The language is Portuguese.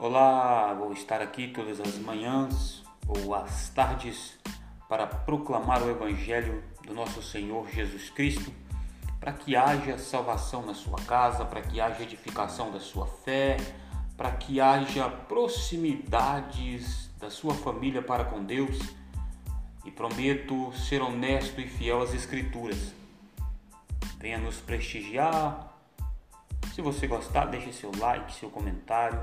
Olá, vou estar aqui todas as manhãs ou as tardes para proclamar o Evangelho do nosso Senhor Jesus Cristo, para que haja salvação na sua casa, para que haja edificação da sua fé, para que haja proximidades da sua família para com Deus. E prometo ser honesto e fiel às Escrituras. Venha nos prestigiar. Se você gostar, deixe seu like, seu comentário